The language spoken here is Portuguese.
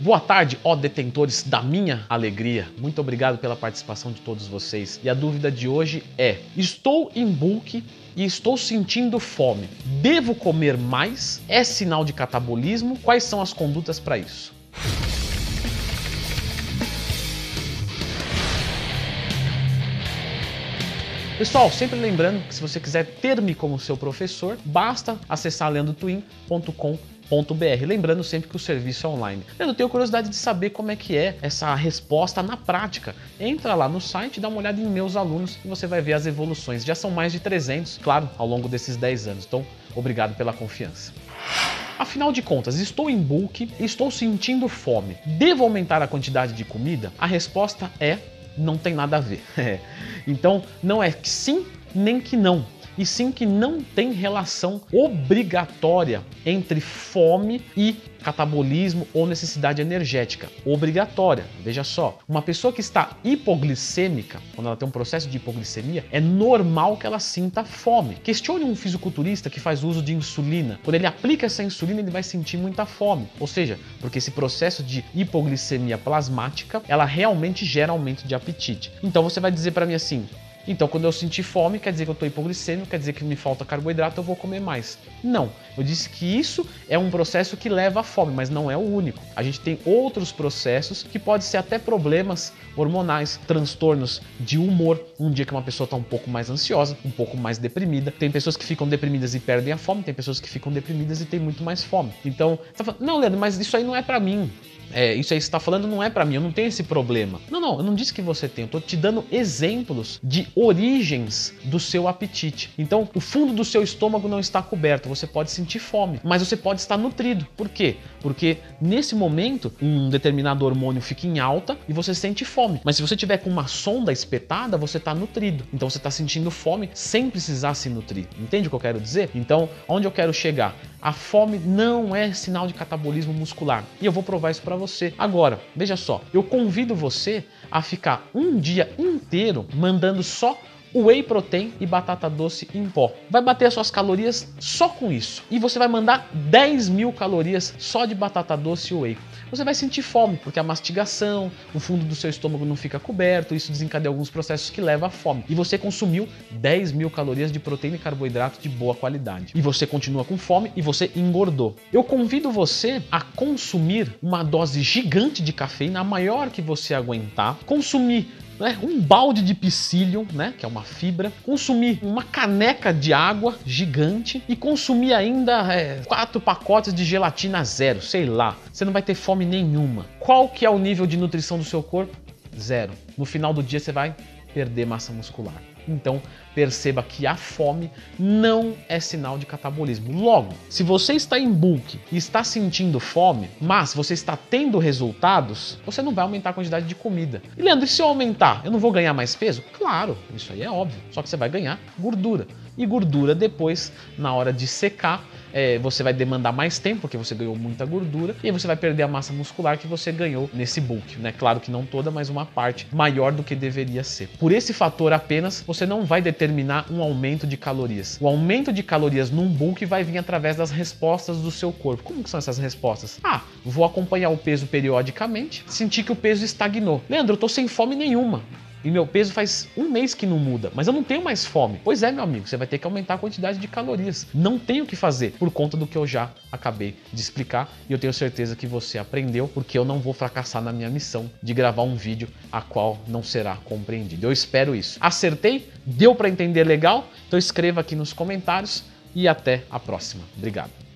Boa tarde, ó detentores da minha alegria. Muito obrigado pela participação de todos vocês. E a dúvida de hoje é: estou em bulk e estou sentindo fome. Devo comer mais? É sinal de catabolismo? Quais são as condutas para isso? Pessoal, sempre lembrando que se você quiser ter-me como seu professor, basta acessar leandrotwin.com.br br Lembrando sempre que o serviço é online. Eu tenho curiosidade de saber como é que é essa resposta na prática. Entra lá no site, dá uma olhada em meus alunos e você vai ver as evoluções. Já são mais de 300, claro, ao longo desses 10 anos. Então, obrigado pela confiança. Afinal de contas, estou em bulk, estou sentindo fome. Devo aumentar a quantidade de comida? A resposta é não tem nada a ver. então, não é que sim nem que não e sim que não tem relação obrigatória entre fome e catabolismo ou necessidade energética obrigatória. Veja só, uma pessoa que está hipoglicêmica, quando ela tem um processo de hipoglicemia, é normal que ela sinta fome. Questione um fisiculturista que faz uso de insulina. Quando ele aplica essa insulina, ele vai sentir muita fome. Ou seja, porque esse processo de hipoglicemia plasmática, ela realmente gera aumento de apetite. Então você vai dizer para mim assim: então, quando eu sentir fome, quer dizer que eu estou hipoglicêmico, quer dizer que me falta carboidrato, eu vou comer mais. Não, eu disse que isso é um processo que leva à fome, mas não é o único. A gente tem outros processos que podem ser até problemas hormonais, transtornos de humor. Um dia que uma pessoa está um pouco mais ansiosa, um pouco mais deprimida. Tem pessoas que ficam deprimidas e perdem a fome, tem pessoas que ficam deprimidas e têm muito mais fome. Então, você tá falando, não, Leandro, mas isso aí não é para mim é, isso aí que você está falando não é para mim, eu não tenho esse problema. Não, não, eu não disse que você tem, eu estou te dando exemplos de origens do seu apetite. Então, o fundo do seu estômago não está coberto, você pode sentir fome, mas você pode estar nutrido. Por quê? Porque nesse momento, um determinado hormônio fica em alta e você sente fome. Mas se você tiver com uma sonda espetada, você está nutrido. Então, você está sentindo fome sem precisar se nutrir. Entende o que eu quero dizer? Então, onde eu quero chegar? A fome não é sinal de catabolismo muscular. E eu vou provar isso para você. Agora, veja só, eu convido você a ficar um dia inteiro mandando só whey protein e batata doce em pó. Vai bater as suas calorias só com isso. E você vai mandar 10 mil calorias só de batata doce e whey. Você vai sentir fome, porque a mastigação, o fundo do seu estômago não fica coberto, isso desencadeia alguns processos que levam à fome. E você consumiu 10 mil calorias de proteína e carboidrato de boa qualidade. E você continua com fome e você engordou. Eu convido você a consumir uma dose gigante de cafeína, a maior que você aguentar, consumir né, um balde de psyllium, né, que é uma fibra, consumir uma caneca de água gigante e consumir ainda é, quatro pacotes de gelatina zero, sei lá. Você não vai ter fome nenhuma. Qual que é o nível de nutrição do seu corpo? Zero. No final do dia você vai perder massa muscular. Então, perceba que a fome não é sinal de catabolismo. Logo, se você está em bulk e está sentindo fome, mas você está tendo resultados, você não vai aumentar a quantidade de comida. E Leandro, e se eu aumentar, eu não vou ganhar mais peso? Claro, isso aí é óbvio. Só que você vai ganhar gordura. E gordura depois, na hora de secar, é, você vai demandar mais tempo, porque você ganhou muita gordura, e você vai perder a massa muscular que você ganhou nesse bulk. Né? Claro que não toda, mas uma parte maior do que deveria ser. Por esse fator apenas, você não vai determinar um aumento de calorias. O aumento de calorias num bulk vai vir através das respostas do seu corpo. Como são essas respostas? Ah, vou acompanhar o peso periodicamente, sentir que o peso estagnou. Leandro, eu tô sem fome nenhuma. E meu peso faz um mês que não muda, mas eu não tenho mais fome. Pois é, meu amigo, você vai ter que aumentar a quantidade de calorias. Não tenho o que fazer por conta do que eu já acabei de explicar e eu tenho certeza que você aprendeu, porque eu não vou fracassar na minha missão de gravar um vídeo a qual não será compreendido. Eu espero isso. Acertei? Deu para entender legal? Então escreva aqui nos comentários e até a próxima. Obrigado.